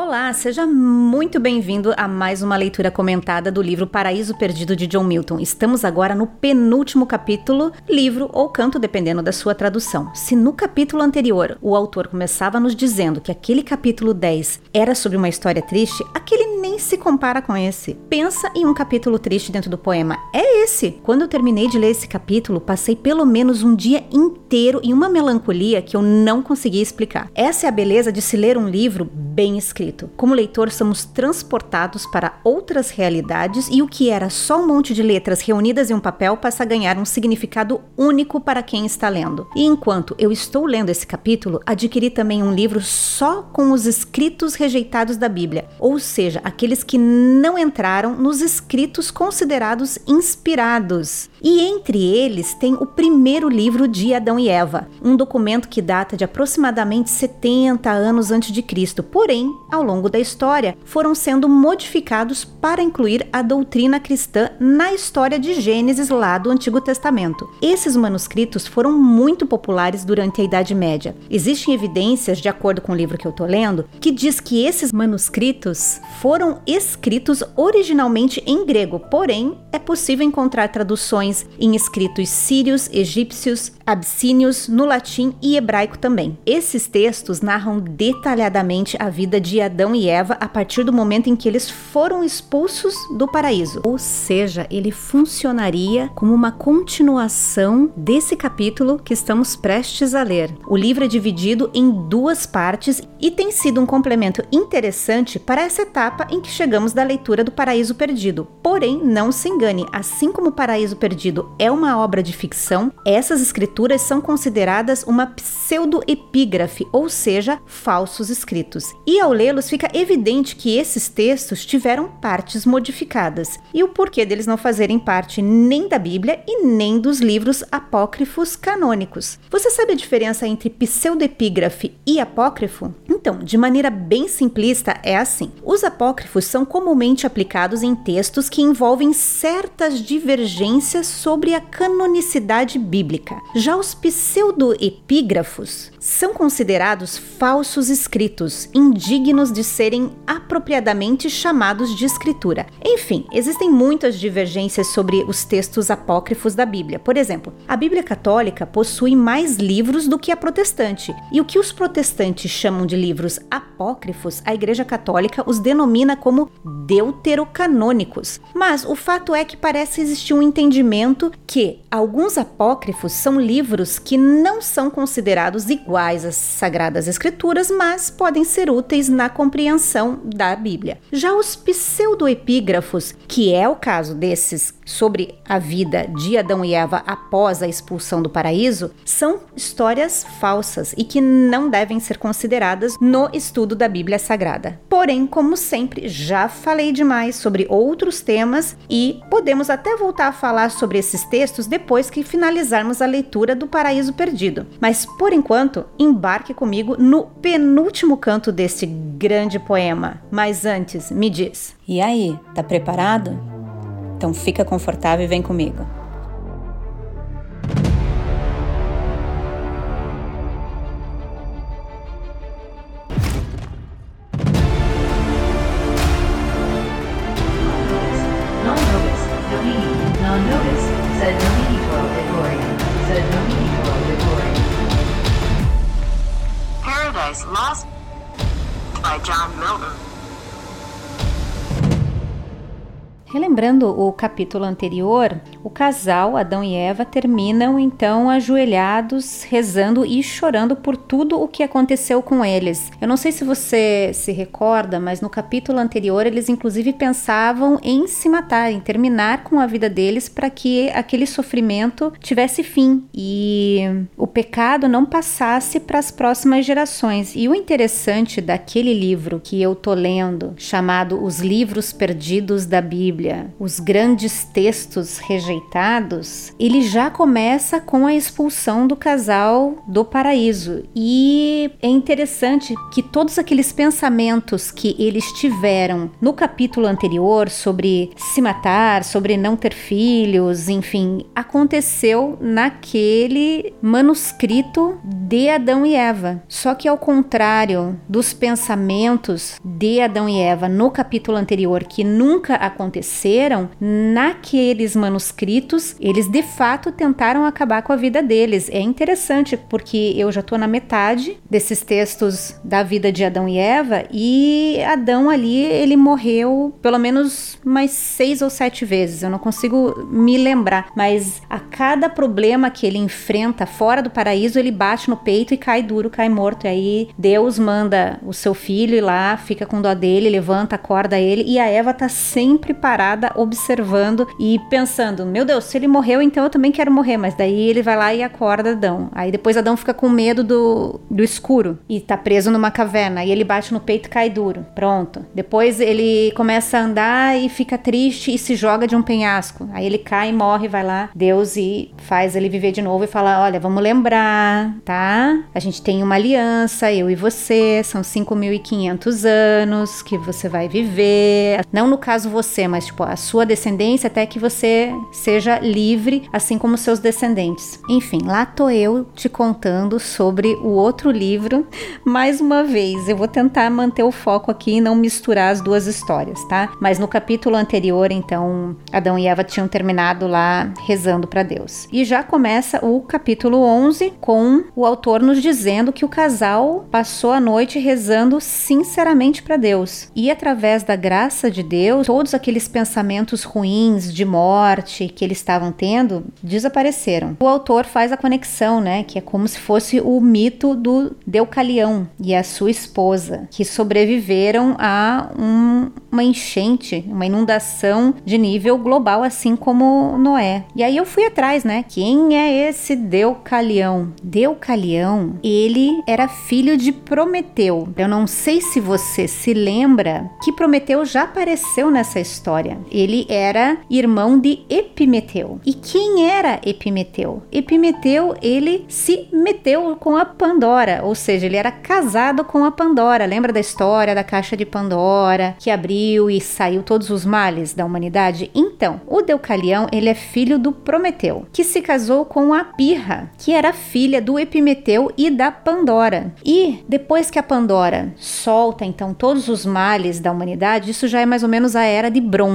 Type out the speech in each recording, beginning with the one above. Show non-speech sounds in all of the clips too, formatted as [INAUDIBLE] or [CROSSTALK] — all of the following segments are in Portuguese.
Olá, seja muito bem-vindo a mais uma leitura comentada do livro Paraíso Perdido de John Milton. Estamos agora no penúltimo capítulo, livro ou canto, dependendo da sua tradução. Se no capítulo anterior o autor começava nos dizendo que aquele capítulo 10 era sobre uma história triste, aquele se compara com esse. Pensa em um capítulo triste dentro do poema. É esse. Quando eu terminei de ler esse capítulo, passei pelo menos um dia inteiro em uma melancolia que eu não conseguia explicar. Essa é a beleza de se ler um livro bem escrito. Como leitor, somos transportados para outras realidades e o que era só um monte de letras reunidas em um papel passa a ganhar um significado único para quem está lendo. E enquanto eu estou lendo esse capítulo, adquiri também um livro só com os escritos rejeitados da Bíblia, ou seja, que não entraram nos escritos considerados inspirados. E entre eles tem o primeiro livro de Adão e Eva, um documento que data de aproximadamente 70 anos antes de Cristo, porém, ao longo da história, foram sendo modificados para incluir a doutrina cristã na história de Gênesis lá do Antigo Testamento. Esses manuscritos foram muito populares durante a Idade Média. Existem evidências, de acordo com o livro que eu estou lendo, que diz que esses manuscritos foram escritos originalmente em grego, porém é possível encontrar traduções em escritos sírios, egípcios, abissínios, no latim e hebraico também. Esses textos narram detalhadamente a vida de Adão e Eva a partir do momento em que eles foram expulsos do paraíso. Ou seja, ele funcionaria como uma continuação desse capítulo que estamos prestes a ler. O livro é dividido em duas partes e tem sido um complemento interessante para essa etapa em que chegamos da leitura do Paraíso Perdido. Porém, não se engane, assim como o Paraíso Perdido é uma obra de ficção, essas escrituras são consideradas uma pseudoepígrafe, ou seja, falsos escritos. E ao lê-los fica evidente que esses textos tiveram partes modificadas. E o porquê deles não fazerem parte nem da Bíblia e nem dos livros apócrifos canônicos. Você sabe a diferença entre pseudoepígrafe e apócrifo? Então, de maneira bem simplista, é assim: os apócrifos são comumente aplicados em textos que envolvem certas divergências sobre a canonicidade bíblica. Já os pseudoepígrafos são considerados falsos escritos, indignos de serem apropriadamente chamados de escritura. Enfim, existem muitas divergências sobre os textos apócrifos da Bíblia. Por exemplo, a Bíblia católica possui mais livros do que a protestante, e o que os protestantes chamam de livros apócrifos, a Igreja Católica os denomina como deuterocanônicos. Mas o fato é que parece existir um entendimento que alguns apócrifos são livros que não são considerados iguais iguais às Sagradas Escrituras, mas podem ser úteis na compreensão da Bíblia. Já os pseudoepígrafos, que é o caso desses sobre a vida de Adão e Eva após a expulsão do paraíso, são histórias falsas e que não devem ser consideradas no estudo da Bíblia Sagrada. Porém, como sempre, já falei demais sobre outros temas e podemos até voltar a falar sobre esses textos depois que finalizarmos a leitura do Paraíso Perdido. Mas por enquanto, embarque comigo no penúltimo canto deste grande poema. Mas antes, me diz: e aí, tá preparado? Então fica confortável e vem comigo. Lost by John Milton. Relembrando o capítulo anterior, o casal, Adão e Eva, terminam então ajoelhados, rezando e chorando por tudo o que aconteceu com eles. Eu não sei se você se recorda, mas no capítulo anterior eles inclusive pensavam em se matar, em terminar com a vida deles para que aquele sofrimento tivesse fim e o pecado não passasse para as próximas gerações. E o interessante daquele livro que eu tô lendo, chamado Os Livros Perdidos da Bíblia, Bíblia, os grandes textos rejeitados, ele já começa com a expulsão do casal do paraíso. E é interessante que todos aqueles pensamentos que eles tiveram no capítulo anterior sobre se matar, sobre não ter filhos, enfim, aconteceu naquele manuscrito de Adão e Eva. Só que ao contrário dos pensamentos de Adão e Eva no capítulo anterior que nunca aconteceram, naqueles manuscritos eles de fato tentaram acabar com a vida deles. É interessante porque eu já estou na metade desses textos da vida de Adão e Eva e Adão ali ele morreu pelo menos mais seis ou sete vezes. Eu não consigo me lembrar, mas a cada problema que ele enfrenta fora do paraíso ele bate no peito e cai duro, cai morto. E aí Deus manda o seu filho ir lá, fica com dó dele, levanta, acorda ele e a Eva tá sempre parada observando e pensando: meu Deus, se ele morreu, então eu também quero morrer. Mas daí ele vai lá e acorda Adão. Aí depois Adão fica com medo do, do escuro e tá preso numa caverna. E ele bate no peito e cai duro. Pronto. Depois ele começa a andar e fica triste e se joga de um penhasco. Aí ele cai morre, vai lá, Deus e faz ele viver de novo e fala: Olha, vamos lembrar, tá? A gente tem uma aliança, eu e você, são 5.500 anos que você vai viver. Não no caso você, mas tipo a sua descendência, até que você seja livre, assim como seus descendentes. Enfim, lá tô eu te contando sobre o outro livro. [LAUGHS] Mais uma vez, eu vou tentar manter o foco aqui e não misturar as duas histórias, tá? Mas no capítulo anterior, então, Adão e Eva tinham terminado lá rezando para Deus. E já começa o capítulo 11 com o autor nos dizendo que o casal passou a noite rezando sinceramente para Deus. E através da graça de Deus, todos aqueles pensamentos ruins de morte que eles estavam tendo desapareceram. O autor faz a conexão, né, que é como se fosse o mito do Deucalião e a sua esposa, que sobreviveram a um, uma enchente, uma inundação de nível global, assim como Noé. E aí eu fui atrás, né? Quem é esse Deucalião? Deucalião, ele era filho de Prometeu. Eu não sei se você se lembra que Prometeu já apareceu nessa história. Ele era irmão de Epimeteu. E quem era Epimeteu? Epimeteu, ele se meteu com a Pandora, ou seja, ele era casado com a Pandora. Lembra da história da caixa de Pandora que abriu e saiu todos os males da humanidade? Então, o Deucalião, ele é filho do Prometeu, que se casou com a Pirra, que era filha do Epimeteu e da Pandora. E depois que a Pandora solta então todos os males da humanidade, isso já é mais ou menos a era de bronze,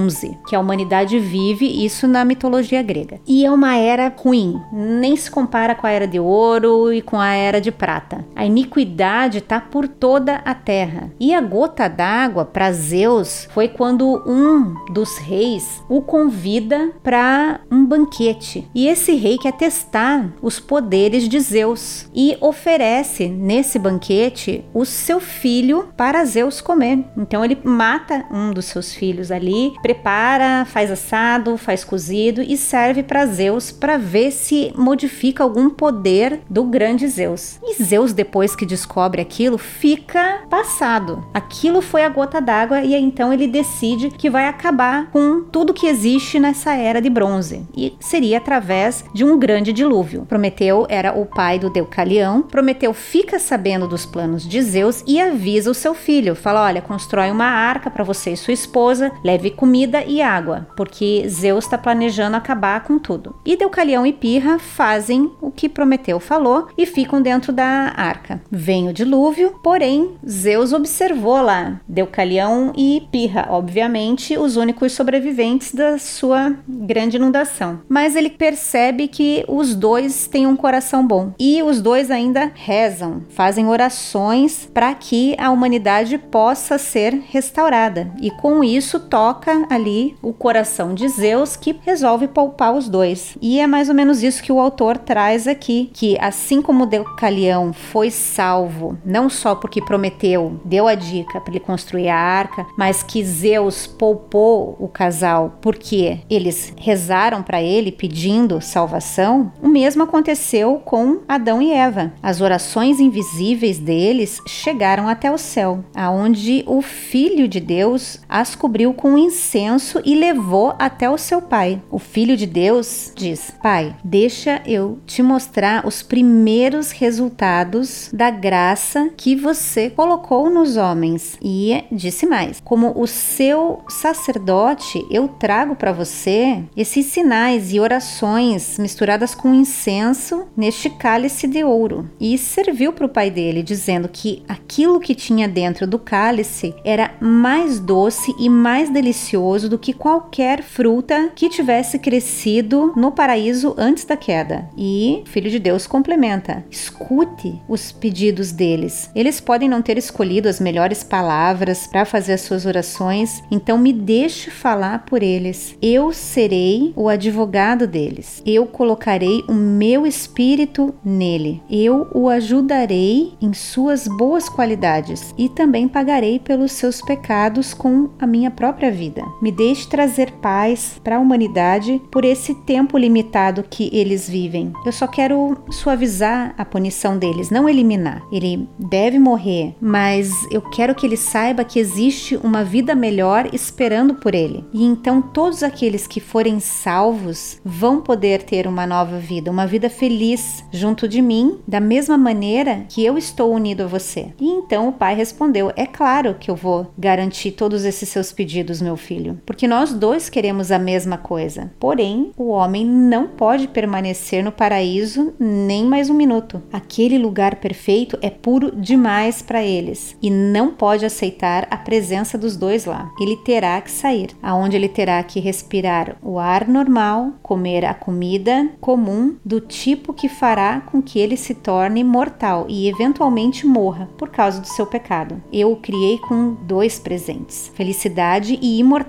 que a humanidade vive isso na mitologia grega. E é uma era ruim, nem se compara com a era de ouro e com a era de prata. A iniquidade está por toda a terra. E a gota d'água para Zeus foi quando um dos reis o convida para um banquete. E esse rei quer testar os poderes de Zeus e oferece nesse banquete o seu filho para Zeus comer. Então ele mata um dos seus filhos ali, prepara, faz assado, faz cozido e serve para Zeus para ver se modifica algum poder do grande Zeus. E Zeus, depois que descobre aquilo, fica passado. Aquilo foi a gota d'água e então ele decide que vai acabar com tudo que existe nessa era de bronze. E seria através de um grande dilúvio. Prometeu era o pai do Deucalião. Prometeu fica sabendo dos planos de Zeus e avisa o seu filho. Fala: olha, constrói uma arca para você e sua esposa, leve comida e água, porque Zeus está planejando acabar com tudo. E Deucalião e Pirra fazem o que Prometeu falou e ficam dentro da arca. Vem o dilúvio, porém Zeus observou lá Deucalião e Pirra, obviamente os únicos sobreviventes da sua grande inundação. Mas ele percebe que os dois têm um coração bom e os dois ainda rezam, fazem orações para que a humanidade possa ser restaurada. E com isso toca ali o coração de Zeus que resolve poupar os dois. E é mais ou menos isso que o autor traz aqui, que assim como Deucalião foi salvo, não só porque Prometeu deu a dica para ele construir a arca, mas que Zeus poupou o casal porque eles rezaram para ele pedindo salvação, o mesmo aconteceu com Adão e Eva. As orações invisíveis deles chegaram até o céu, aonde o Filho de Deus as cobriu com um incenso e levou até o seu pai. O filho de Deus diz: Pai, deixa eu te mostrar os primeiros resultados da graça que você colocou nos homens. E disse mais: Como o seu sacerdote, eu trago para você esses sinais e orações misturadas com incenso neste cálice de ouro. E serviu para o pai dele, dizendo que aquilo que tinha dentro do cálice era mais doce e mais delicioso do que qualquer fruta que tivesse crescido no paraíso antes da queda. E o Filho de Deus complementa: escute os pedidos deles. Eles podem não ter escolhido as melhores palavras para fazer as suas orações, então me deixe falar por eles. Eu serei o advogado deles. Eu colocarei o meu espírito nele. Eu o ajudarei em suas boas qualidades e também pagarei pelos seus pecados com a minha própria vida. Me deixe trazer paz para a humanidade por esse tempo limitado que eles vivem. Eu só quero suavizar a punição deles, não eliminar. Ele deve morrer, mas eu quero que ele saiba que existe uma vida melhor esperando por ele. E então todos aqueles que forem salvos vão poder ter uma nova vida, uma vida feliz junto de mim, da mesma maneira que eu estou unido a você. E então o pai respondeu: É claro que eu vou garantir todos esses seus pedidos, meu filho, porque nós dois queremos a mesma coisa. Porém, o homem não pode permanecer no paraíso nem mais um minuto. Aquele lugar perfeito é puro demais para eles e não pode aceitar a presença dos dois lá. Ele terá que sair, aonde ele terá que respirar o ar normal, comer a comida comum do tipo que fará com que ele se torne mortal e eventualmente morra por causa do seu pecado. Eu o criei com dois presentes: felicidade e imortalidade.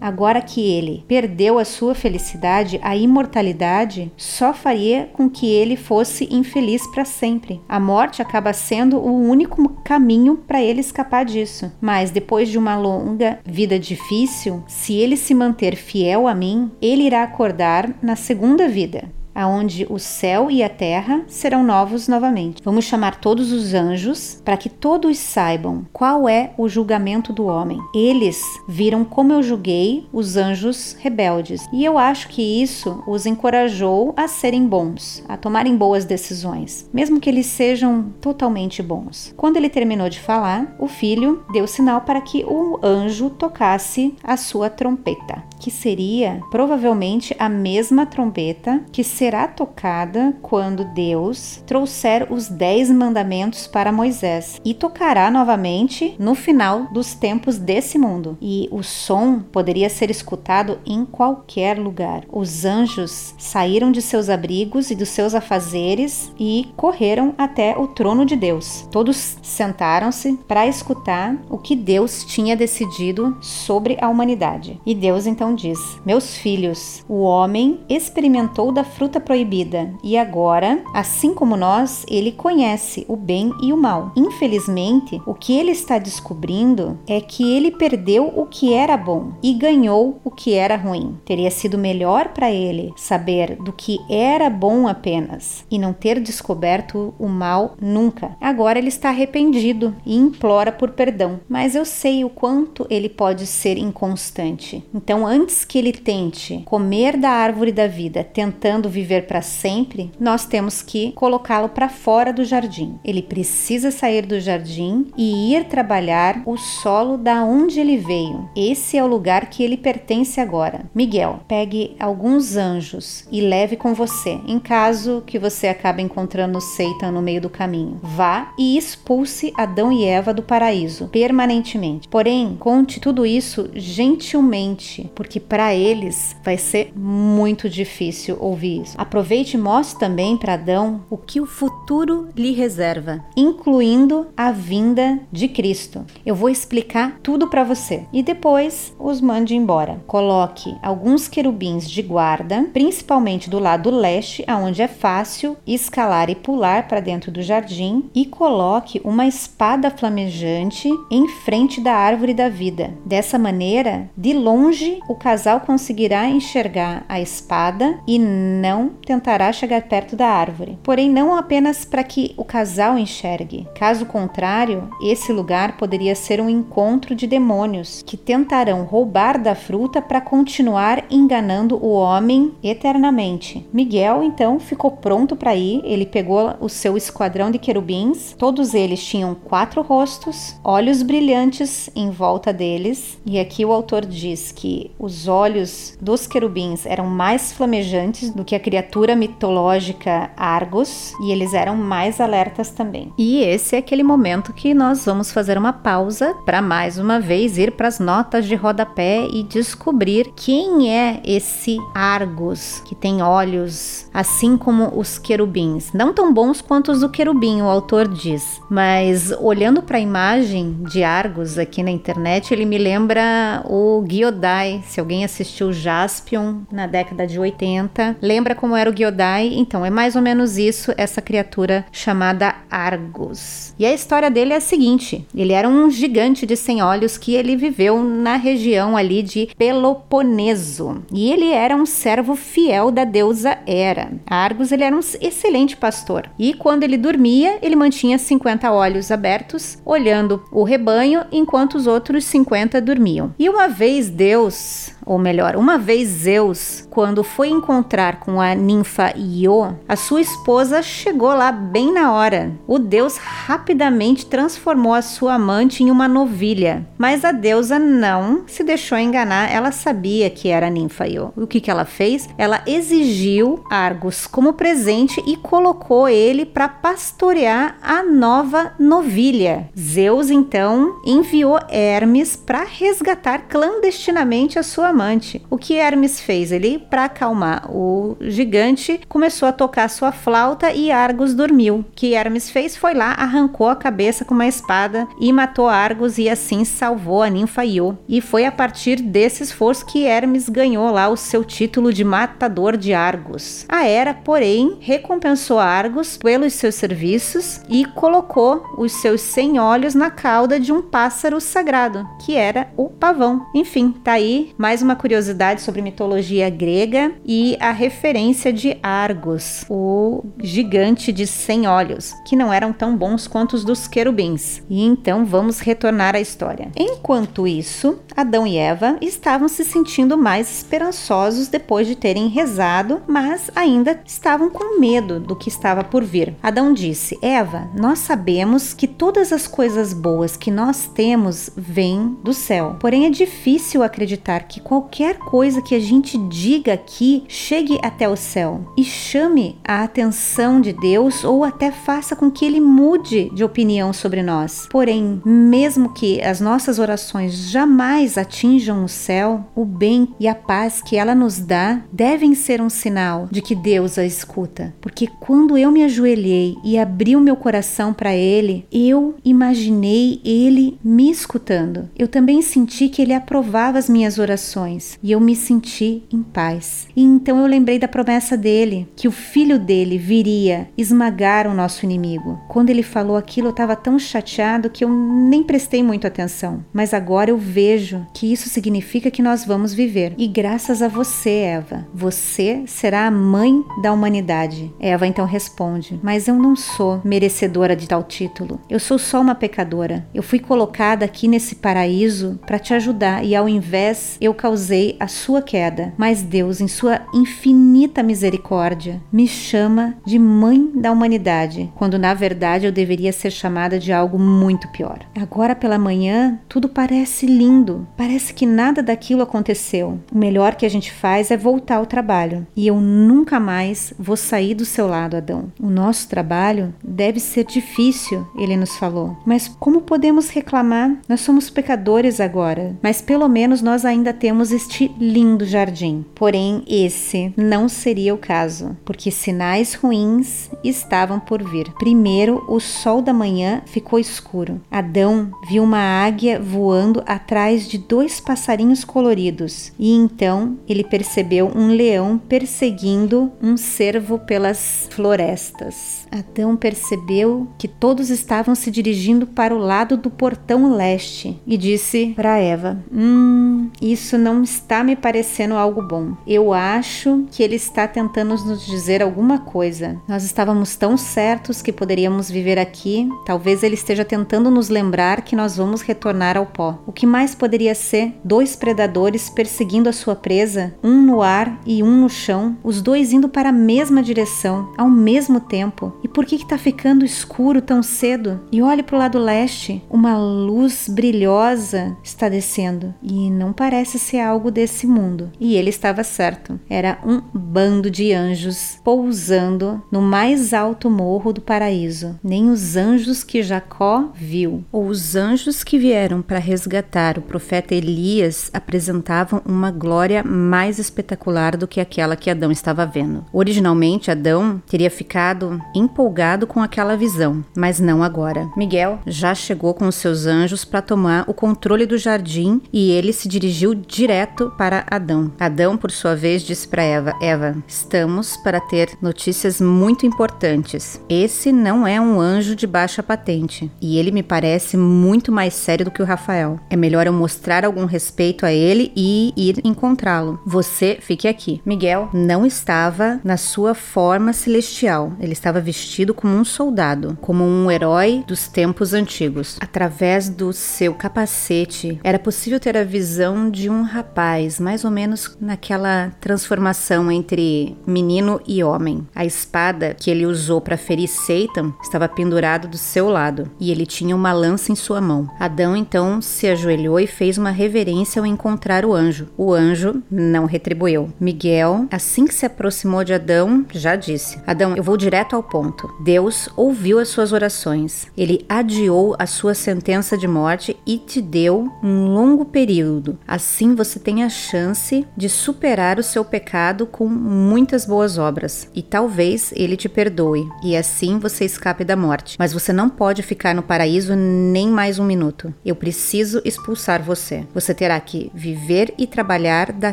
Agora que ele perdeu a sua felicidade, a imortalidade só faria com que ele fosse infeliz para sempre. A morte acaba sendo o único caminho para ele escapar disso. Mas depois de uma longa vida difícil, se ele se manter fiel a mim, ele irá acordar na segunda vida aonde o céu e a terra serão novos novamente. Vamos chamar todos os anjos para que todos saibam qual é o julgamento do homem. Eles viram como eu julguei os anjos rebeldes, e eu acho que isso os encorajou a serem bons, a tomarem boas decisões, mesmo que eles sejam totalmente bons. Quando ele terminou de falar, o filho deu sinal para que o anjo tocasse a sua trompeta, que seria provavelmente a mesma trombeta que será tocada quando Deus trouxer os dez mandamentos para Moisés e tocará novamente no final dos tempos desse mundo. E o som poderia ser escutado em qualquer lugar. Os anjos saíram de seus abrigos e dos seus afazeres e correram até o trono de Deus. Todos sentaram-se para escutar o que Deus tinha decidido sobre a humanidade. E Deus então diz: Meus filhos, o homem experimentou da fruta proibida e agora, assim como nós, ele conhece o bem e o mal. Infelizmente, o que ele está descobrindo é que ele perdeu o que era bom e ganhou o que era ruim. Teria sido melhor para ele saber do que era bom apenas e não ter descoberto o mal nunca. Agora ele está arrependido e implora por perdão, mas eu sei o quanto ele pode ser inconstante. Então, antes que ele tente comer da árvore da vida, tentando viver viver para sempre, nós temos que colocá-lo para fora do jardim. Ele precisa sair do jardim e ir trabalhar o solo da onde ele veio. Esse é o lugar que ele pertence agora. Miguel, pegue alguns anjos e leve com você, em caso que você acabe encontrando Satan no meio do caminho. Vá e expulse Adão e Eva do paraíso permanentemente. Porém, conte tudo isso gentilmente, porque para eles vai ser muito difícil ouvir isso. Aproveite e mostre também para Adão o que o futuro lhe reserva, incluindo a vinda de Cristo. Eu vou explicar tudo para você e depois os mande embora. Coloque alguns querubins de guarda, principalmente do lado leste, aonde é fácil escalar e pular para dentro do jardim, e coloque uma espada flamejante em frente da árvore da vida. Dessa maneira, de longe, o casal conseguirá enxergar a espada e não então tentará chegar perto da árvore, porém não apenas para que o casal enxergue. Caso contrário, esse lugar poderia ser um encontro de demônios que tentarão roubar da fruta para continuar enganando o homem eternamente. Miguel então ficou pronto para ir, ele pegou o seu esquadrão de querubins, todos eles tinham quatro rostos, olhos brilhantes em volta deles, e aqui o autor diz que os olhos dos querubins eram mais flamejantes do que a criatura mitológica Argos, e eles eram mais alertas também. E esse é aquele momento que nós vamos fazer uma pausa para mais uma vez ir para as notas de rodapé e descobrir quem é esse Argos que tem olhos assim como os querubins, não tão bons quanto os do querubim, o autor diz, mas olhando para a imagem de Argos aqui na internet, ele me lembra o Giodai. Se alguém assistiu Jaspion na década de 80, lembra como era o Giodai? Então é mais ou menos isso, essa criatura chamada Argos. E a história dele é a seguinte: ele era um gigante de 100 olhos que ele viveu na região ali de Peloponeso. E ele era um servo fiel da deusa Hera. Argos ele era um excelente pastor. E quando ele dormia, ele mantinha 50 olhos abertos, olhando o rebanho enquanto os outros 50 dormiam. E uma vez Deus ou melhor, uma vez Zeus, quando foi encontrar com a ninfa Io, a sua esposa chegou lá bem na hora. O deus rapidamente transformou a sua amante em uma novilha, mas a deusa não se deixou enganar, ela sabia que era a ninfa Io. O que, que ela fez? Ela exigiu Argos como presente e colocou ele para pastorear a nova novilha. Zeus então enviou Hermes para resgatar clandestinamente a sua amante. O que Hermes fez? Ele, para acalmar o gigante, começou a tocar sua flauta e Argos dormiu. O que Hermes fez foi lá, arrancou a cabeça com uma espada e matou Argos e assim salvou a ninfa Io. E foi a partir desse esforço que Hermes ganhou lá o seu título de matador de Argos. A Hera, porém, recompensou Argos pelos seus serviços e colocou os seus cem olhos na cauda de um pássaro sagrado, que era o pavão. Enfim, tá aí mais uma curiosidade sobre mitologia grega e a referência de Argos, o gigante de 100 olhos, que não eram tão bons quanto os dos querubins. E então vamos retornar à história. Enquanto isso, Adão e Eva estavam se sentindo mais esperançosos depois de terem rezado, mas ainda estavam com medo do que estava por vir. Adão disse: Eva, nós sabemos que todas as coisas boas que nós temos vêm do céu. Porém, é difícil acreditar que qualquer coisa que a gente diga aqui chegue até o céu e chame a atenção de Deus ou até faça com que ele mude de opinião sobre nós. Porém, mesmo que as nossas orações jamais atinjam o céu, o bem e a paz que ela nos dá devem ser um sinal de que Deus a escuta. Porque quando eu me ajoelhei e abri o meu coração para ele, eu imaginei ele me escutando. Eu também senti que ele aprovava as minhas orações e eu me senti em paz. E então eu lembrei da promessa dele, que o filho dele viria esmagar o nosso inimigo. Quando ele falou aquilo, eu estava tão chateado que eu nem prestei muito atenção. Mas agora eu vejo que isso significa que nós vamos viver. E graças a você, Eva, você será a mãe da humanidade. Eva então responde: Mas eu não sou merecedora de tal título. Eu sou só uma pecadora. Eu fui colocada aqui nesse paraíso para te ajudar e ao invés eu causei a sua queda, mas Deus, em sua infinita misericórdia, me chama de mãe da humanidade, quando na verdade eu deveria ser chamada de algo muito pior. Agora pela manhã, tudo parece lindo, parece que nada daquilo aconteceu. O melhor que a gente faz é voltar ao trabalho, e eu nunca mais vou sair do seu lado, Adão. O nosso trabalho deve ser difícil, ele nos falou, mas como podemos reclamar? Nós somos pecadores agora, mas pelo menos nós ainda temos temos este lindo jardim. Porém, esse não seria o caso, porque sinais ruins estavam por vir. Primeiro, o sol da manhã ficou escuro. Adão viu uma águia voando atrás de dois passarinhos coloridos, e então ele percebeu um leão perseguindo um cervo pelas florestas. Adão percebeu que todos estavam se dirigindo para o lado do portão leste e disse para Eva: Hum, isso não não está me parecendo algo bom. Eu acho que ele está tentando nos dizer alguma coisa. Nós estávamos tão certos que poderíamos viver aqui. Talvez ele esteja tentando nos lembrar que nós vamos retornar ao pó. O que mais poderia ser? Dois predadores perseguindo a sua presa, um no ar e um no chão, os dois indo para a mesma direção, ao mesmo tempo. E por que está ficando escuro tão cedo? E olhe para o lado leste, uma luz brilhosa está descendo e não parece ser algo desse mundo. E ele estava certo. Era um bando de anjos pousando no mais alto morro do paraíso. Nem os anjos que Jacó viu, ou os anjos que vieram para resgatar o profeta Elias apresentavam uma glória mais espetacular do que aquela que Adão estava vendo. Originalmente, Adão teria ficado empolgado com aquela visão, mas não agora. Miguel já chegou com os seus anjos para tomar o controle do jardim e ele se dirigiu direto para Adão. Adão, por sua vez, disse para Eva: Eva, estamos para ter notícias muito importantes. Esse não é um anjo de baixa patente e ele me parece muito mais sério do que o Rafael. É melhor eu mostrar algum respeito a ele e ir encontrá-lo. Você fique aqui. Miguel não estava na sua forma celestial. Ele estava vestido como um soldado, como um herói dos tempos antigos. Através do seu capacete, era possível ter a visão de um rapaz, mais ou menos naquela transformação entre menino e homem. A espada que ele usou para ferir Satan estava pendurado do seu lado e ele tinha uma lança em sua mão. Adão então se ajoelhou e fez uma reverência ao encontrar o anjo. O anjo não retribuiu. Miguel, assim que se aproximou de Adão, já disse: Adão, eu vou direto ao ponto. Deus ouviu as suas orações. Ele adiou a sua sentença de morte e te deu um longo período. Assim você tem a chance de superar o seu pecado com muitas boas obras e talvez ele te perdoe e assim você escape da morte. Mas você não pode ficar no paraíso nem mais um minuto. Eu preciso expulsar você. Você terá que viver e trabalhar da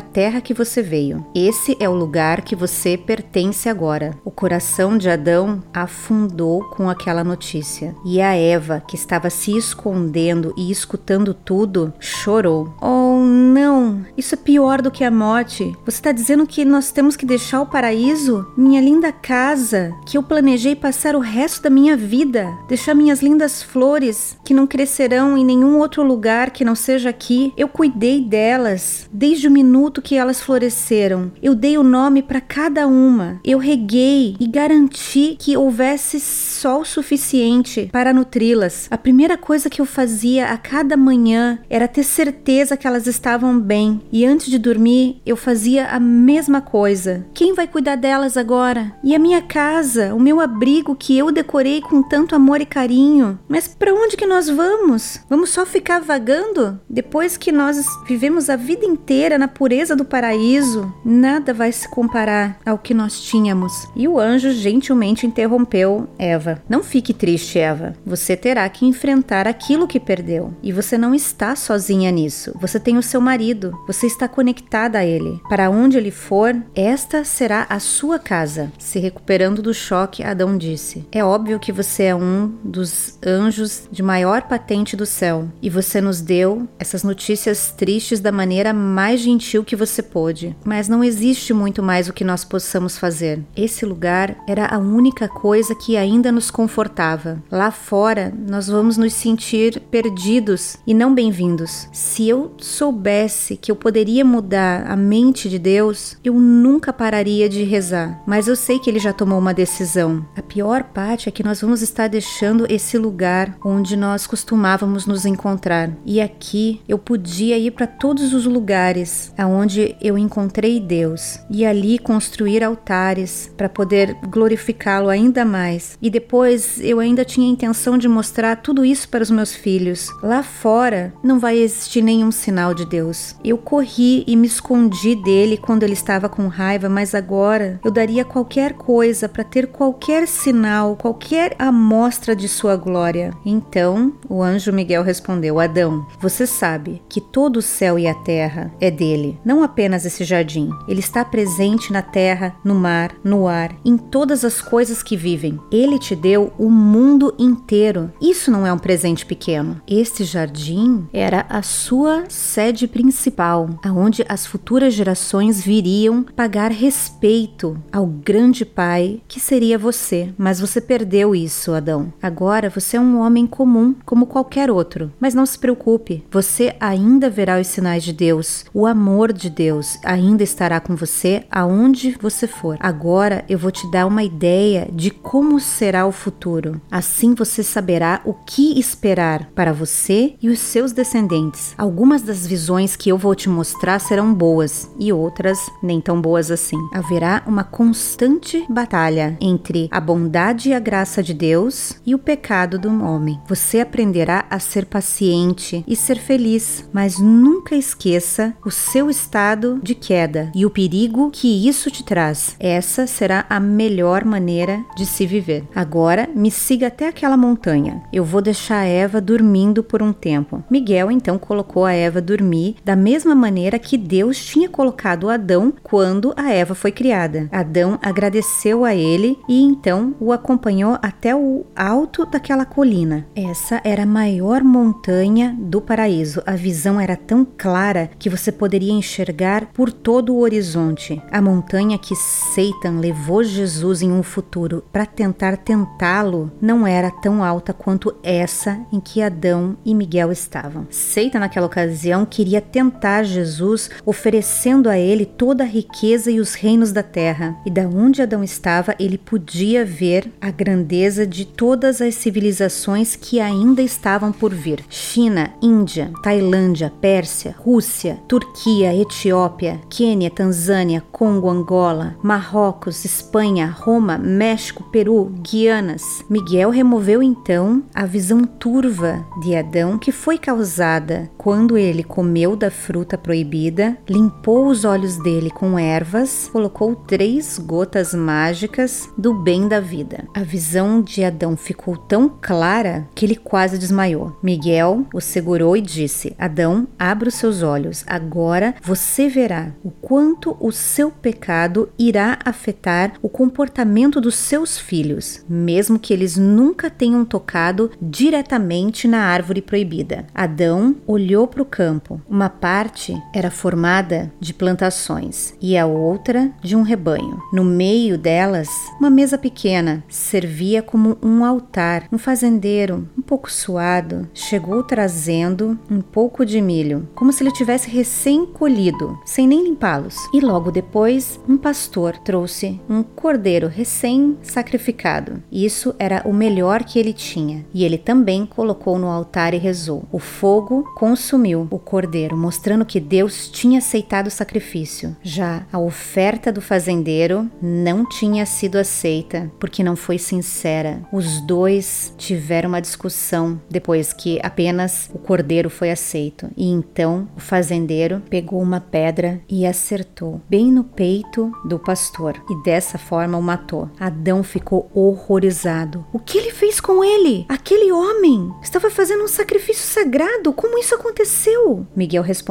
terra que você veio. Esse é o lugar que você pertence agora. O coração de Adão afundou com aquela notícia e a Eva, que estava se escondendo e escutando tudo, chorou. Oh, Isso é pior do que a morte. Você está dizendo que nós temos que deixar o paraíso? Minha linda casa, que eu planejei passar o resto da minha vida. Deixar minhas lindas flores, que não crescerão em nenhum outro lugar que não seja aqui. Eu cuidei delas desde o minuto que elas floresceram. Eu dei o nome para cada uma. Eu reguei e garanti que houvesse sol suficiente para nutri-las. A primeira coisa que eu fazia a cada manhã era ter certeza que elas estavam bem. E antes de dormir, eu fazia a mesma coisa. Quem vai cuidar delas agora? E a minha casa, o meu abrigo que eu decorei com tanto amor e carinho? Mas para onde que nós vamos? Vamos só ficar vagando? Depois que nós vivemos a vida inteira na pureza do paraíso, nada vai se comparar ao que nós tínhamos. E o anjo gentilmente interrompeu Eva. Não fique triste, Eva. Você terá que enfrentar aquilo que perdeu. E você não está sozinha nisso. Você tem o seu marido. Você está conectada a ele. Para onde ele for, esta será a sua casa. Se recuperando do choque, Adão disse: É óbvio que você é um dos anjos de maior patente do céu. E você nos deu essas notícias tristes da maneira mais gentil que você pôde. Mas não existe muito mais o que nós possamos fazer. Esse lugar era a única coisa que ainda nos confortava. Lá fora, nós vamos nos sentir perdidos e não bem-vindos. Se eu soubesse que eu poderia mudar a mente de Deus, eu nunca pararia de rezar. Mas eu sei que ele já tomou uma decisão. A pior parte é que nós vamos estar deixando esse lugar onde nós costumávamos nos encontrar. E aqui eu podia ir para todos os lugares aonde eu encontrei Deus e ali construir altares para poder glorificá-lo ainda mais. E depois eu ainda tinha a intenção de mostrar tudo isso para os meus filhos. Lá fora não vai existir nenhum sinal de Deus. Eu corri e me escondi dele quando ele estava com raiva, mas agora eu daria qualquer coisa para ter qualquer sinal, qualquer amostra de sua glória. Então o anjo Miguel respondeu: Adão, você sabe que todo o céu e a terra é dele, não apenas esse jardim. Ele está presente na terra, no mar, no ar, em todas as coisas que vivem. Ele te deu o mundo inteiro. Isso não é um presente pequeno. Este jardim era a sua sede sede principal, aonde as futuras gerações viriam pagar respeito ao grande pai que seria você. Mas você perdeu isso, Adão. Agora você é um homem comum, como qualquer outro. Mas não se preocupe, você ainda verá os sinais de Deus. O amor de Deus ainda estará com você aonde você for. Agora eu vou te dar uma ideia de como será o futuro. Assim você saberá o que esperar para você e os seus descendentes. Algumas das visões que eu vou te mostrar serão boas e outras nem tão boas assim. Haverá uma constante batalha entre a bondade e a graça de Deus e o pecado do homem. Você aprenderá a ser paciente e ser feliz, mas nunca esqueça o seu estado de queda e o perigo que isso te traz. Essa será a melhor maneira de se viver. Agora, me siga até aquela montanha. Eu vou deixar Eva dormindo por um tempo. Miguel então colocou a Eva dormir da mesma maneira que Deus tinha colocado Adão quando a Eva foi criada. Adão agradeceu a ele e então o acompanhou até o alto daquela colina. Essa era a maior montanha do paraíso. A visão era tão clara que você poderia enxergar por todo o horizonte. A montanha que Satan levou Jesus em um futuro para tentar tentá-lo não era tão alta quanto essa em que Adão e Miguel estavam. Seita naquela ocasião queria tentar Jesus, oferecendo a ele toda a riqueza e os reinos da terra. E da onde Adão estava, ele podia ver a grandeza de todas as civilizações que ainda estavam por vir: China, Índia, Tailândia, Pérsia, Rússia, Turquia, Etiópia, Quênia, Tanzânia, Congo, Angola, Marrocos, Espanha, Roma, México, Peru, Guianas. Miguel removeu então a visão turva de Adão que foi causada quando ele comeu da fruta proibida, limpou os olhos dele com ervas, colocou três gotas mágicas do bem da vida. A visão de Adão ficou tão clara que ele quase desmaiou. Miguel o segurou e disse: Adão, abra os seus olhos. Agora você verá o quanto o seu pecado irá afetar o comportamento dos seus filhos, mesmo que eles nunca tenham tocado diretamente na árvore proibida. Adão olhou para o campo. Uma parte era formada de plantações e a outra de um rebanho. No meio delas, uma mesa pequena servia como um altar. Um fazendeiro, um pouco suado, chegou trazendo um pouco de milho, como se ele tivesse recém-colhido, sem nem limpá-los. E logo depois, um pastor trouxe um cordeiro recém-sacrificado. Isso era o melhor que ele tinha, e ele também colocou no altar e rezou. O fogo consumiu o cordeiro, mostrando que Deus tinha aceitado o sacrifício. Já a oferta do fazendeiro não tinha sido aceita, porque não foi sincera. Os dois tiveram uma discussão depois que apenas o cordeiro foi aceito. E então o fazendeiro pegou uma pedra e acertou bem no peito do pastor e dessa forma o matou. Adão ficou horrorizado. O que ele fez com ele? Aquele homem estava fazendo um sacrifício sagrado. Como isso aconteceu? Miguel respondeu: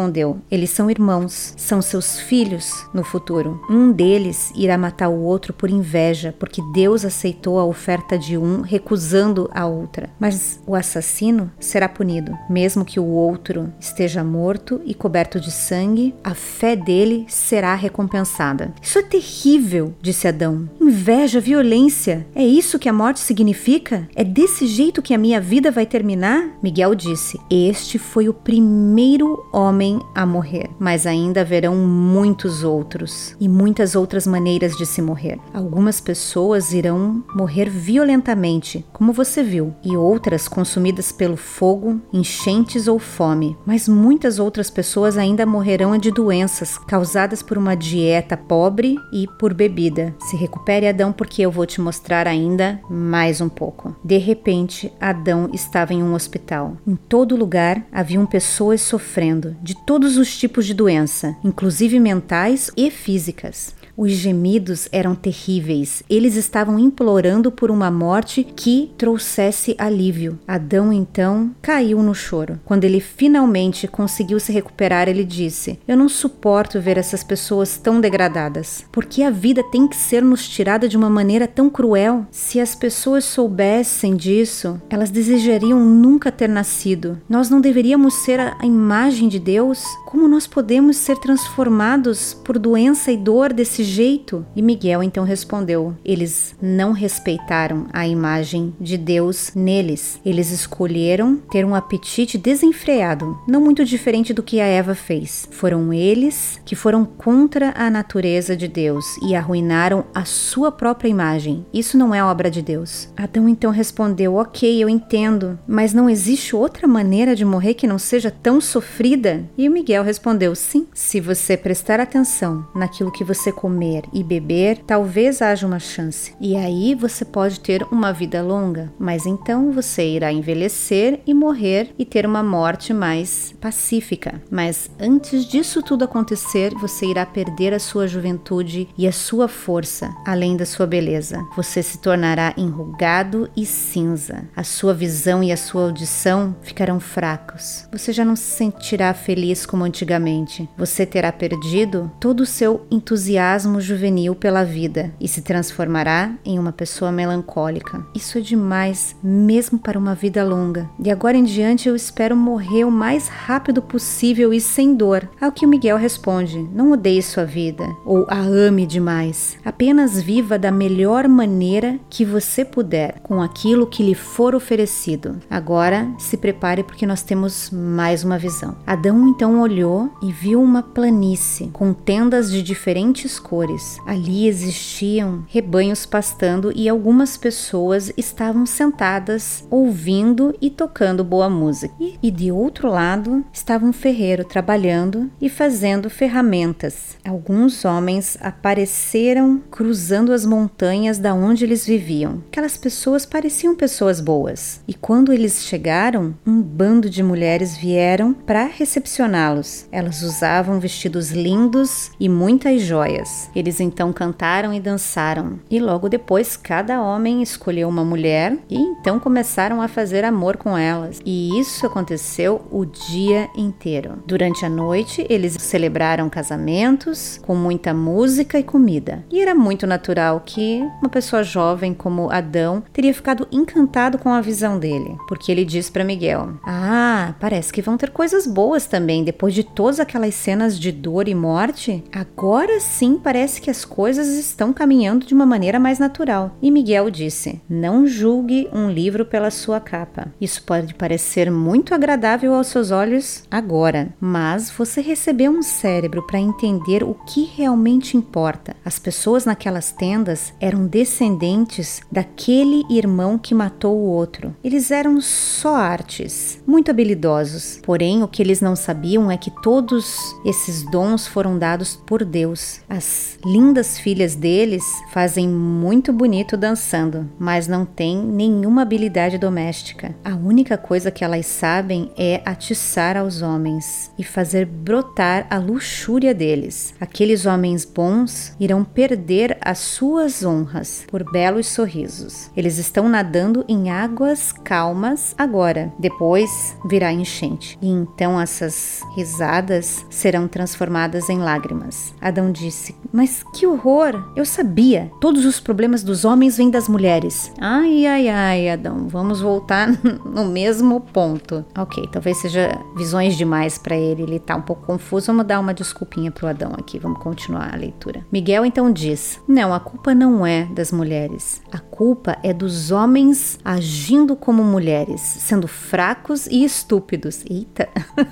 Eles são irmãos, são seus filhos no futuro. Um deles irá matar o outro por inveja, porque Deus aceitou a oferta de um, recusando a outra. Mas o assassino será punido, mesmo que o outro esteja morto e coberto de sangue, a fé dele será recompensada. Isso é terrível, disse Adão. Inveja, violência. É isso que a morte significa? É desse jeito que a minha vida vai terminar? Miguel disse: Este foi o primeiro homem a morrer, mas ainda haverão muitos outros e muitas outras maneiras de se morrer. Algumas pessoas irão morrer violentamente, como você viu, e outras consumidas pelo fogo, enchentes ou fome, mas muitas outras pessoas ainda morrerão de doenças causadas por uma dieta pobre e por bebida. Se recupere, Adão, porque eu vou te mostrar ainda mais um pouco. De repente, Adão estava em um hospital. Em todo lugar haviam pessoas sofrendo de todos os tipos de doença, inclusive mentais e físicas. Os gemidos eram terríveis. Eles estavam implorando por uma morte que trouxesse alívio. Adão então caiu no choro. Quando ele finalmente conseguiu se recuperar, ele disse: Eu não suporto ver essas pessoas tão degradadas. Por que a vida tem que ser nos tirada de uma maneira tão cruel? Se as pessoas soubessem disso, elas desejariam nunca ter nascido. Nós não deveríamos ser a imagem de Deus? Como nós podemos ser transformados por doença e dor desse jeito? E Miguel então respondeu: Eles não respeitaram a imagem de Deus neles. Eles escolheram ter um apetite desenfreado, não muito diferente do que a Eva fez. Foram eles que foram contra a natureza de Deus e arruinaram a sua própria imagem. Isso não é obra de Deus. Adão então respondeu: Ok, eu entendo, mas não existe outra maneira de morrer que não seja tão sofrida? E Miguel respondeu: Sim, se você prestar atenção naquilo que você comer e beber, talvez haja uma chance. E aí você pode ter uma vida longa, mas então você irá envelhecer e morrer e ter uma morte mais pacífica. Mas antes disso tudo acontecer, você irá perder a sua juventude e a sua força, além da sua beleza. Você se tornará enrugado e cinza. A sua visão e a sua audição ficarão fracos. Você já não se sentirá feliz como antigamente. Você terá perdido todo o seu entusiasmo juvenil pela vida e se transformará em uma pessoa melancólica. Isso é demais, mesmo para uma vida longa. De agora em diante eu espero morrer o mais rápido possível e sem dor. Ao que o Miguel responde: Não odeie sua vida ou a ame demais. Apenas viva da melhor maneira que você puder, com aquilo que lhe for oferecido. Agora se prepare porque nós temos mais uma visão. Adão então olhou e viu uma planície com tendas de diferentes cores. Ali existiam rebanhos pastando e algumas pessoas estavam sentadas ouvindo e tocando boa música. E de outro lado estava um ferreiro trabalhando e fazendo ferramentas. Alguns homens apareceram cruzando as montanhas da onde eles viviam. Aquelas pessoas pareciam pessoas boas. E quando eles chegaram, um bando de mulheres vieram para recepcioná-los. Elas usavam vestidos lindos e muitas joias. Eles então cantaram e dançaram. E logo depois, cada homem escolheu uma mulher e então começaram a fazer amor com elas. E isso aconteceu o dia inteiro. Durante a noite, eles celebraram casamentos com muita música e comida. E era muito natural que uma pessoa jovem como Adão teria ficado encantado com a visão dele, porque ele diz para Miguel: "Ah, parece que vão ter coisas boas também depois de todas aquelas cenas de dor e morte. Agora sim parece que as coisas estão caminhando de uma maneira mais natural." E Miguel disse: "Não julgue um livro pela sua capa. Isso pode parecer muito agradável aos seus olhos agora, mas você recebeu um cérebro para entender o que realmente importa. As pessoas naquelas tendas eram descendentes daquele irmão que matou o outro. Eles eram só artes, muito habilidosos. Porém, o que eles não sabiam é que todos esses dons foram dados por Deus. As lindas filhas deles fazem muito bonito dançando, mas não têm nenhuma habilidade doméstica. A única coisa que elas sabem é atiçar aos homens e fazer brotar a luxúria deles. Aqueles homens bons irão perder as suas honras por belos sorrisos. Eles estão nadando em águas calmas agora, depois virá enchente. E então essas risadas serão transformadas em lágrimas. Adão disse: Mas que horror! Eu sabia. Todos os problemas dos homens vêm das mulheres. Ai, ai, ai, Adão, vamos voltar [LAUGHS] no mesmo ponto. Ok, talvez seja visões demais para ele, ele tá um pouco confuso. Vamos dar uma desculpinha pro Adão aqui, vamos continuar a leitura. Miguel então diz: Não, a culpa não é das mulheres. A culpa é dos homens agindo como mulheres, sendo fracos e estúpidos. Eita!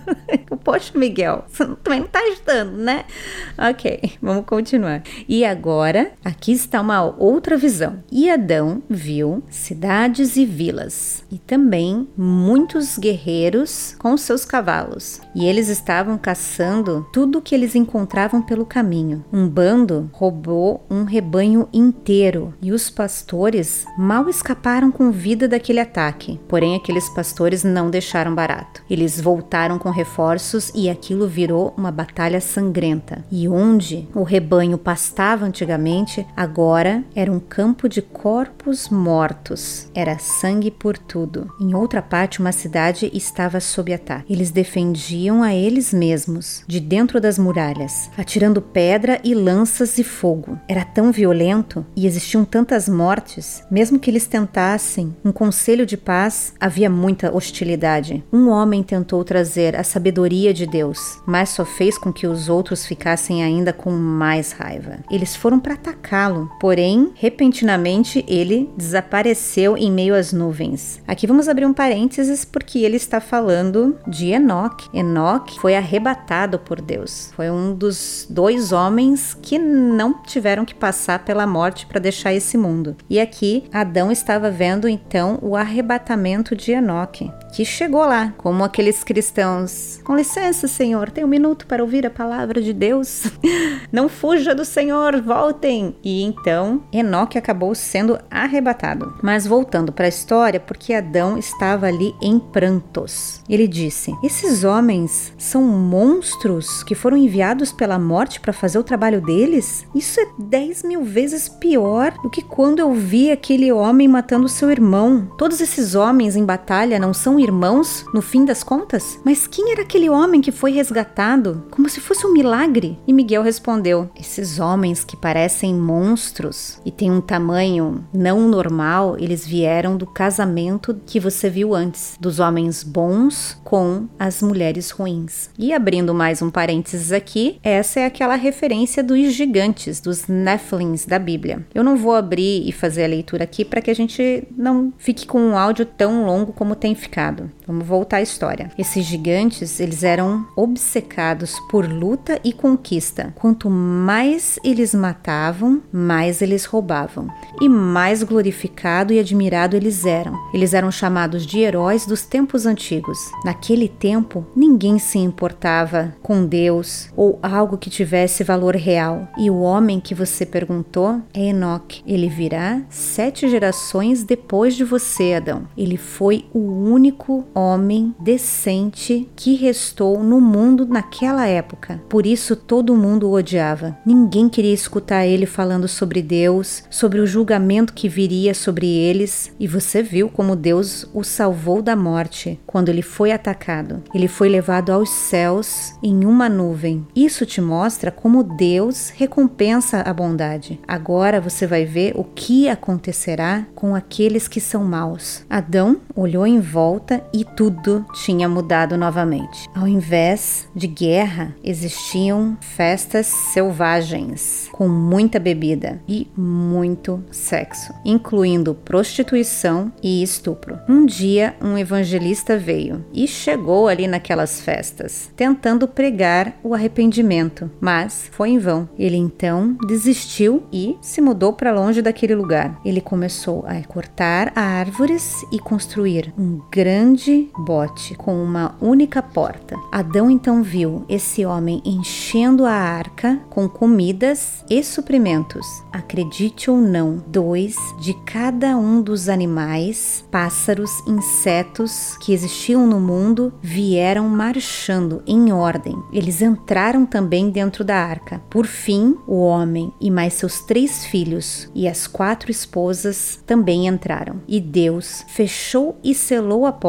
[LAUGHS] Poxa, Miguel, você também não tá ajudando, né? Ok, vamos continuar. E agora, aqui está uma outra visão. E Adão viu cidades e vilas, e também muitos guerreiros com seus cavalos. E eles estavam caçando tudo o que eles encontravam pelo caminho. Um bando roubou um rebanho inteiro, e os pastores mal escaparam com vida daquele ataque. Porém, aqueles pastores não deixaram barato. Eles voltaram com reforços e aquilo virou uma batalha sangrenta. E onde o rebanho pastava antigamente, agora era um campo de corpos mortos. Era sangue por tudo. Em outra parte, uma cidade estava sob ataque. Eles defendiam a eles mesmos, de dentro das muralhas, atirando pedra e lanças e fogo. Era tão violento e existiam tantas mortes, mesmo que eles tentassem um conselho de paz, havia muita hostilidade. Um homem tentou trazer a sabedoria de Deus, mas só fez com que os outros ficassem ainda com mais raiva. Eles foram para atacá-lo, porém, repentinamente ele desapareceu em meio às nuvens. Aqui vamos abrir um parênteses porque ele está falando de Enoque. Enoque foi arrebatado por Deus. Foi um dos dois homens que não tiveram que passar pela morte para deixar esse mundo. E aqui Adão estava vendo então o arrebatamento de Enoque que chegou lá, como aqueles cristãos. Com licença, Senhor, tem um minuto para ouvir a palavra de Deus. [LAUGHS] Não fuja do Senhor, voltem! E então Enoque acabou sendo arrebatado. Mas voltando para a história, porque Adão estava ali em prantos. Ele disse: Esses homens são monstros que foram enviados pela morte para fazer o trabalho deles? Isso é dez mil vezes pior do que quando eu vi aquele homem matando seu irmão. Todos esses homens em batalha não são irmãos, no fim das contas? Mas quem era aquele homem que foi resgatado? Como se fosse um milagre? E Miguel respondeu: Esses homens que parecem monstros e têm um tamanho não normal, eles vieram do casamento que você viu antes, dos homens bons com as mulheres ruins. E abrindo mais um parênteses aqui, essa é aquela referência dos gigantes, dos Nephilims da Bíblia. Eu não vou abrir e fazer a leitura aqui para que a gente não fique com um áudio tão longo como tem ficado passado. Vamos voltar à história. Esses gigantes, eles eram obcecados por luta e conquista. Quanto mais eles matavam, mais eles roubavam. E mais glorificado e admirado eles eram. Eles eram chamados de heróis dos tempos antigos. Naquele tempo, ninguém se importava com Deus ou algo que tivesse valor real. E o homem que você perguntou é Enoque. Ele virá sete gerações depois de você, Adão. Ele foi o único homem decente que restou no mundo naquela época. Por isso todo mundo o odiava. Ninguém queria escutar ele falando sobre Deus, sobre o julgamento que viria sobre eles, e você viu como Deus o salvou da morte quando ele foi atacado. Ele foi levado aos céus em uma nuvem. Isso te mostra como Deus recompensa a bondade. Agora você vai ver o que acontecerá com aqueles que são maus. Adão olhou em volta e tudo tinha mudado novamente. Ao invés de guerra, existiam festas selvagens, com muita bebida e muito sexo, incluindo prostituição e estupro. Um dia, um evangelista veio e chegou ali naquelas festas, tentando pregar o arrependimento, mas foi em vão. Ele então desistiu e se mudou para longe daquele lugar. Ele começou a cortar árvores e construir um grande bote com uma única porta. Adão então viu esse homem enchendo a arca com comidas e suprimentos. Acredite ou não, dois de cada um dos animais, pássaros, insetos que existiam no mundo vieram marchando em ordem. Eles entraram também dentro da arca. Por fim, o homem e mais seus três filhos e as quatro esposas também entraram. E Deus fechou e selou a porta.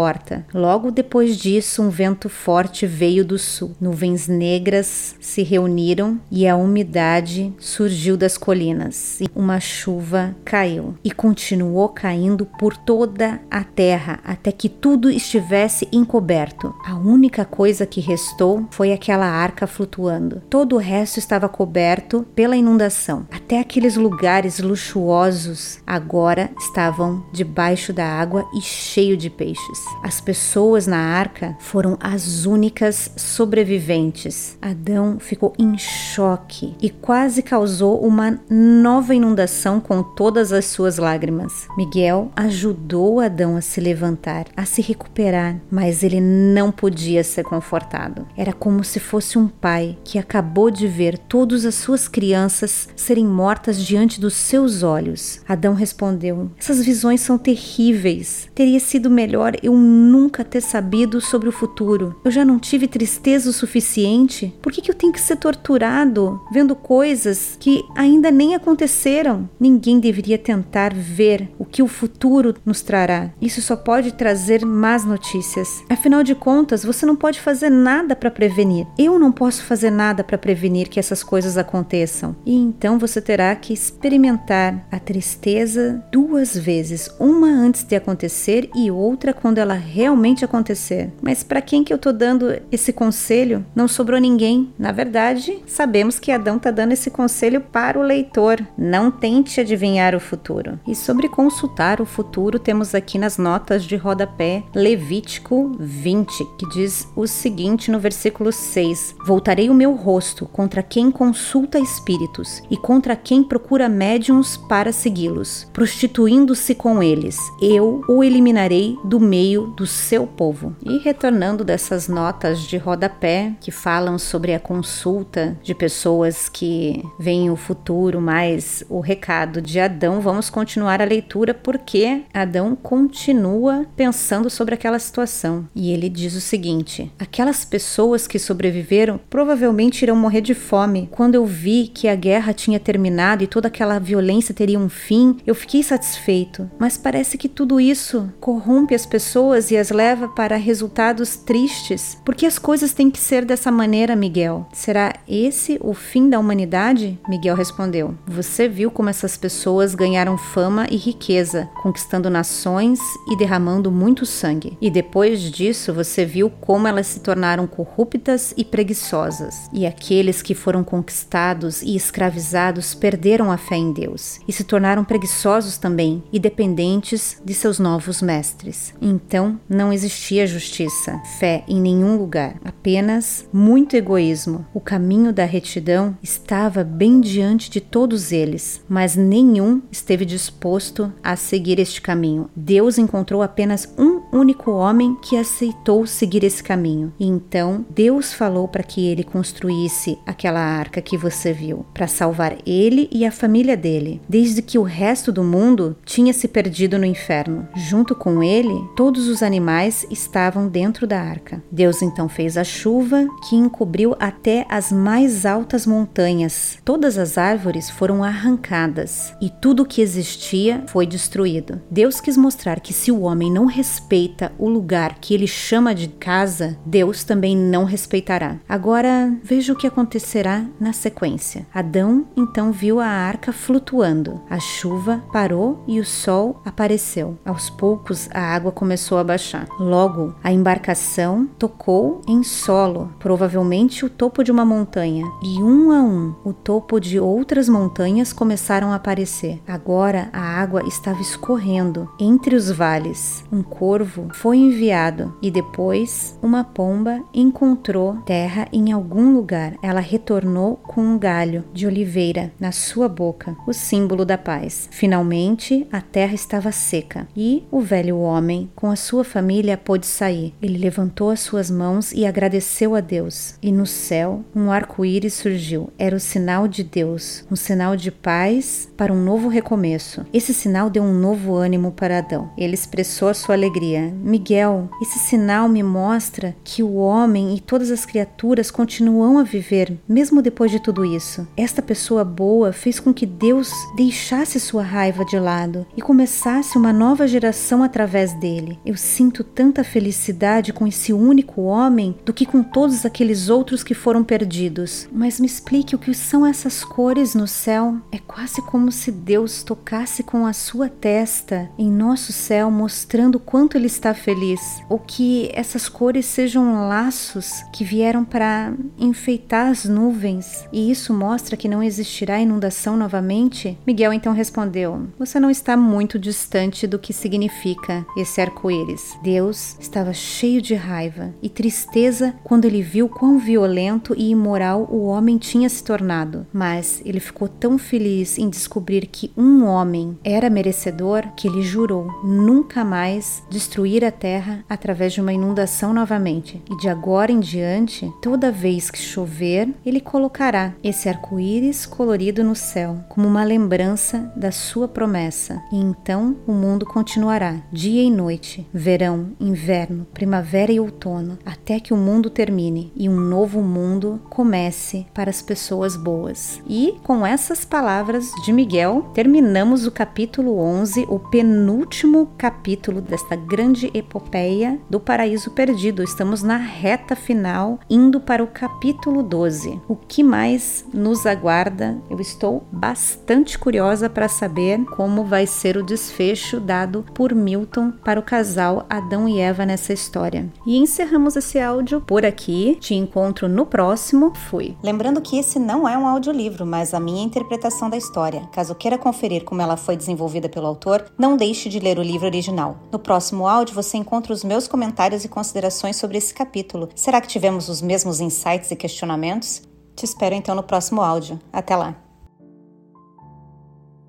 Logo depois disso, um vento forte veio do sul. Nuvens negras se reuniram e a umidade surgiu das colinas. E uma chuva caiu e continuou caindo por toda a terra até que tudo estivesse encoberto. A única coisa que restou foi aquela arca flutuando. Todo o resto estava coberto pela inundação. Até aqueles lugares luxuosos agora estavam debaixo da água e cheio de peixes. As pessoas na arca foram as únicas sobreviventes. Adão ficou em choque e quase causou uma nova inundação com todas as suas lágrimas. Miguel ajudou Adão a se levantar, a se recuperar, mas ele não podia ser confortado. Era como se fosse um pai que acabou de ver todas as suas crianças serem mortas diante dos seus olhos. Adão respondeu: Essas visões são terríveis. Teria sido melhor eu nunca ter sabido sobre o futuro. Eu já não tive tristeza o suficiente. Por que, que eu tenho que ser torturado vendo coisas que ainda nem aconteceram? Ninguém deveria tentar ver o que o futuro nos trará. Isso só pode trazer más notícias. Afinal de contas, você não pode fazer nada para prevenir. Eu não posso fazer nada para prevenir que essas coisas aconteçam. E então você terá que experimentar a tristeza duas vezes, uma antes de acontecer e outra quando ela realmente acontecer. Mas para quem que eu tô dando esse conselho? Não sobrou ninguém. Na verdade, sabemos que Adão tá dando esse conselho para o leitor. Não tente adivinhar o futuro. E sobre consultar o futuro, temos aqui nas notas de rodapé Levítico 20, que diz o seguinte no versículo 6: Voltarei o meu rosto contra quem consulta espíritos e contra quem procura médiums para segui-los, prostituindo-se com eles. Eu o eliminarei do meio do seu povo. E retornando dessas notas de rodapé que falam sobre a consulta de pessoas que veem o futuro, mais o recado de Adão, vamos continuar a leitura porque Adão continua pensando sobre aquela situação. E ele diz o seguinte: Aquelas pessoas que sobreviveram provavelmente irão morrer de fome. Quando eu vi que a guerra tinha terminado e toda aquela violência teria um fim, eu fiquei satisfeito. Mas parece que tudo isso corrompe as pessoas e as leva para resultados tristes. Porque as coisas têm que ser dessa maneira, Miguel. Será esse o fim da humanidade? Miguel respondeu: Você viu como essas pessoas ganharam fama e riqueza, conquistando nações e derramando muito sangue. E depois disso, você viu como elas se tornaram corruptas e preguiçosas. E aqueles que foram conquistados e escravizados perderam a fé em Deus e se tornaram preguiçosos também e dependentes de seus novos mestres. Então, não existia justiça, fé em nenhum lugar, apenas muito egoísmo. O caminho da retidão estava bem diante de todos eles, mas nenhum esteve disposto a seguir este caminho. Deus encontrou apenas um único homem que aceitou seguir esse caminho. E então Deus falou para que ele construísse aquela arca que você viu, para salvar ele e a família dele, desde que o resto do mundo tinha se perdido no inferno. Junto com ele, todos os animais estavam dentro da arca. Deus então fez a chuva que encobriu até as mais altas montanhas. Todas as árvores foram arrancadas e tudo que existia foi destruído. Deus quis mostrar que se o homem não respeita o lugar que ele chama de casa, Deus também não respeitará. Agora veja o que acontecerá na sequência. Adão então viu a arca flutuando. A chuva parou e o sol apareceu. Aos poucos a água começou a baixar. Logo, a embarcação tocou em solo, provavelmente o topo de uma montanha, e um a um o topo de outras montanhas começaram a aparecer. Agora a água estava escorrendo entre os vales. Um corvo foi enviado e depois uma pomba encontrou terra em algum lugar. Ela retornou com um galho de oliveira na sua boca, o símbolo da paz. Finalmente a terra estava seca e o velho homem, com a sua família, pôde sair. Ele levantou as suas mãos e agradeceu a Deus. E no céu um arco-íris surgiu. Era o sinal de Deus, um sinal de paz para um novo recomeço. Esse sinal deu um novo ânimo para Adão. Ele expressou a sua alegria. Miguel, esse sinal me mostra que o homem e todas as criaturas continuam a viver, mesmo depois de tudo isso. Esta pessoa boa fez com que Deus deixasse sua raiva de lado e começasse uma nova geração através dele. Eu sinto tanta felicidade com esse único homem do que com todos aqueles outros que foram perdidos. Mas me explique o que são essas cores no céu? É quase como se Deus tocasse com a sua testa em nosso céu, mostrando quanto ele está feliz. Ou que essas cores sejam laços que vieram para enfeitar as nuvens e isso mostra que não existirá inundação novamente? Miguel então respondeu: Você não está muito distante do que significa esse arco-íris. Deus estava cheio de raiva e tristeza quando ele viu quão violento e imoral o homem tinha se tornado, mas ele ficou tão feliz em descobrir que um homem era merecedor que ele jurou nunca mais destruir a terra através de uma inundação novamente. E de agora em diante, toda vez que chover, ele colocará esse arco-íris colorido no céu como uma lembrança da sua promessa. E então o mundo continuará, dia e noite, verão, inverno, primavera e outono, até que o mundo termine e um novo mundo comece para as pessoas boas. E com essas palavras de Miguel, terminamos o capítulo 11, o penúltimo capítulo desta grande epopeia do Paraíso Perdido. Estamos na reta final, indo para o capítulo 12. O que mais nos aguarda? Eu estou bastante curiosa para saber como vai ser o desfecho dado por Milton para o casal Adão e Eva nessa história. E encerramos esse áudio por aqui. Te encontro no próximo. Fui. Lembrando que esse não é um audiolivro, mas a minha interpretação da história. Caso queira conferir como ela foi desenvolvida pelo autor, não deixe de ler o livro original. No próximo áudio você encontra os meus comentários e considerações sobre esse capítulo. Será que tivemos os mesmos insights e questionamentos? Te espero então no próximo áudio. Até lá!